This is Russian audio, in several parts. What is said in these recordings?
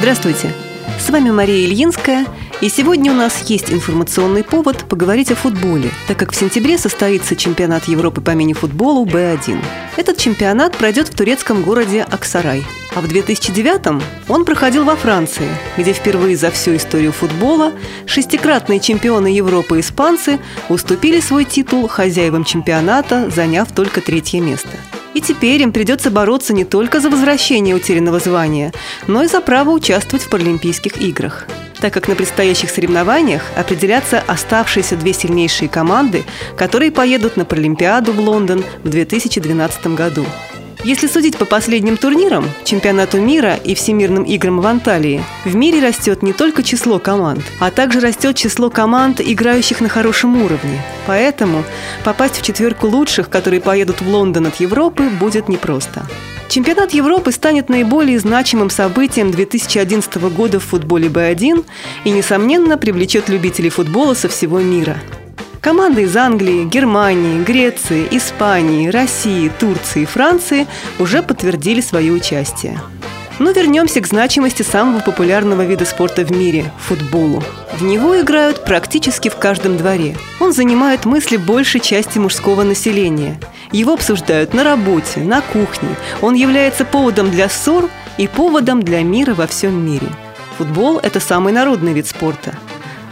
Здравствуйте! С вами Мария Ильинская, и сегодня у нас есть информационный повод поговорить о футболе, так как в сентябре состоится чемпионат Европы по мини-футболу Б1. Этот чемпионат пройдет в турецком городе Аксарай. А в 2009 он проходил во Франции, где впервые за всю историю футбола шестикратные чемпионы Европы испанцы уступили свой титул хозяевам чемпионата, заняв только третье место – и теперь им придется бороться не только за возвращение утерянного звания, но и за право участвовать в Паралимпийских играх так как на предстоящих соревнованиях определятся оставшиеся две сильнейшие команды, которые поедут на Паралимпиаду в Лондон в 2012 году. Если судить по последним турнирам, чемпионату мира и всемирным играм в Анталии, в мире растет не только число команд, а также растет число команд, играющих на хорошем уровне. Поэтому попасть в четверку лучших, которые поедут в Лондон от Европы, будет непросто. Чемпионат Европы станет наиболее значимым событием 2011 года в футболе Б1 и, несомненно, привлечет любителей футбола со всего мира – Команды из Англии, Германии, Греции, Испании, России, Турции и Франции уже подтвердили свое участие. Но вернемся к значимости самого популярного вида спорта в мире – футболу. В него играют практически в каждом дворе. Он занимает мысли большей части мужского населения. Его обсуждают на работе, на кухне. Он является поводом для ссор и поводом для мира во всем мире. Футбол – это самый народный вид спорта –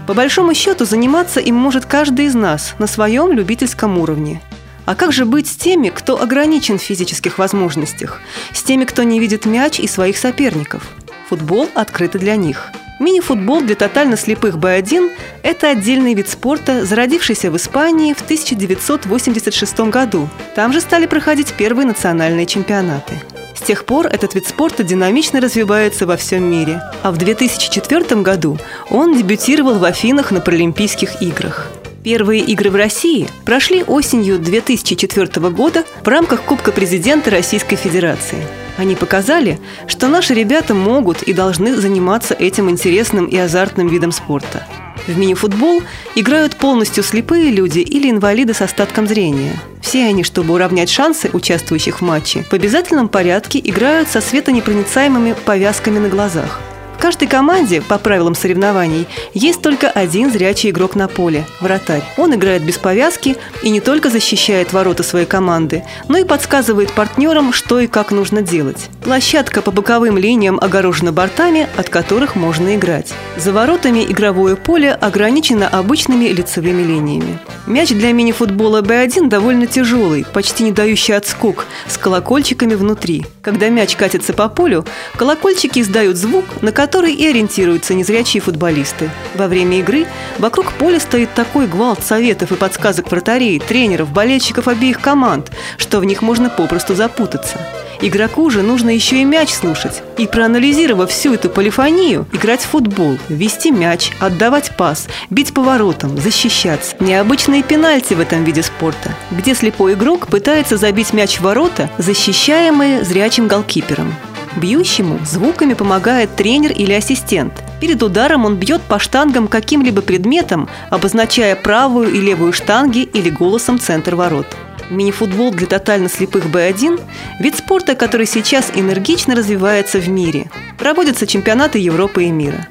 по большому счету заниматься им может каждый из нас на своем любительском уровне. А как же быть с теми, кто ограничен в физических возможностях? С теми, кто не видит мяч и своих соперников? Футбол открыт для них. Мини-футбол для тотально слепых Б1 – это отдельный вид спорта, зародившийся в Испании в 1986 году. Там же стали проходить первые национальные чемпионаты – с тех пор этот вид спорта динамично развивается во всем мире. А в 2004 году он дебютировал в Афинах на Паралимпийских играх. Первые игры в России прошли осенью 2004 года в рамках Кубка президента Российской Федерации. Они показали, что наши ребята могут и должны заниматься этим интересным и азартным видом спорта – в мини-футбол играют полностью слепые люди или инвалиды с остатком зрения. Все они, чтобы уравнять шансы участвующих в матче, в обязательном порядке играют со светонепроницаемыми повязками на глазах. Каждой команде, по правилам соревнований, есть только один зрячий игрок на поле – вратарь. Он играет без повязки и не только защищает ворота своей команды, но и подсказывает партнерам, что и как нужно делать. Площадка по боковым линиям огорожена бортами, от которых можно играть. За воротами игровое поле ограничено обычными лицевыми линиями. Мяч для мини-футбола B1 довольно тяжелый, почти не дающий отскок, с колокольчиками внутри. Когда мяч катится по полю, колокольчики издают звук, на который которой и ориентируются незрячие футболисты. Во время игры вокруг поля стоит такой гвалт советов и подсказок вратарей, тренеров, болельщиков обеих команд, что в них можно попросту запутаться. Игроку же нужно еще и мяч слушать. И проанализировав всю эту полифонию, играть в футбол, вести мяч, отдавать пас, бить поворотом, защищаться. Необычные пенальти в этом виде спорта, где слепой игрок пытается забить мяч в ворота, защищаемые зрячим голкипером. Бьющему звуками помогает тренер или ассистент. Перед ударом он бьет по штангам каким-либо предметом, обозначая правую и левую штанги или голосом центр ворот. Мини-футбол для тотально слепых Б1 – вид спорта, который сейчас энергично развивается в мире. Проводятся чемпионаты Европы и мира.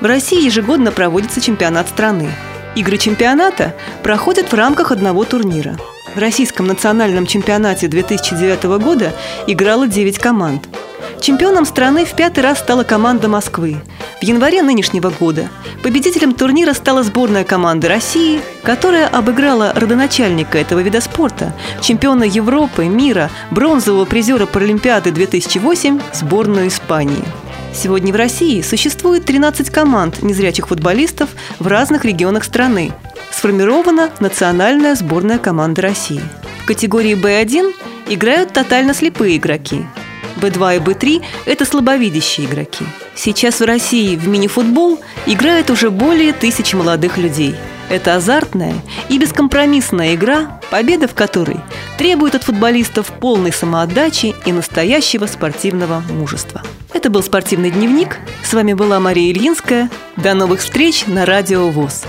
В России ежегодно проводится чемпионат страны. Игры чемпионата проходят в рамках одного турнира. В российском национальном чемпионате 2009 года играло 9 команд – Чемпионом страны в пятый раз стала команда Москвы. В январе нынешнего года победителем турнира стала сборная команды России, которая обыграла родоначальника этого вида спорта, чемпиона Европы, мира, бронзового призера Паралимпиады 2008, сборную Испании. Сегодня в России существует 13 команд незрячих футболистов в разных регионах страны. Сформирована национальная сборная команды России. В категории Б1 играют тотально слепые игроки – B2 и B3 – это слабовидящие игроки. Сейчас в России в мини-футбол играет уже более тысячи молодых людей. Это азартная и бескомпромиссная игра, победа в которой требует от футболистов полной самоотдачи и настоящего спортивного мужества. Это был спортивный дневник. С вами была Мария Ильинская. До новых встреч на Радио ВОЗ.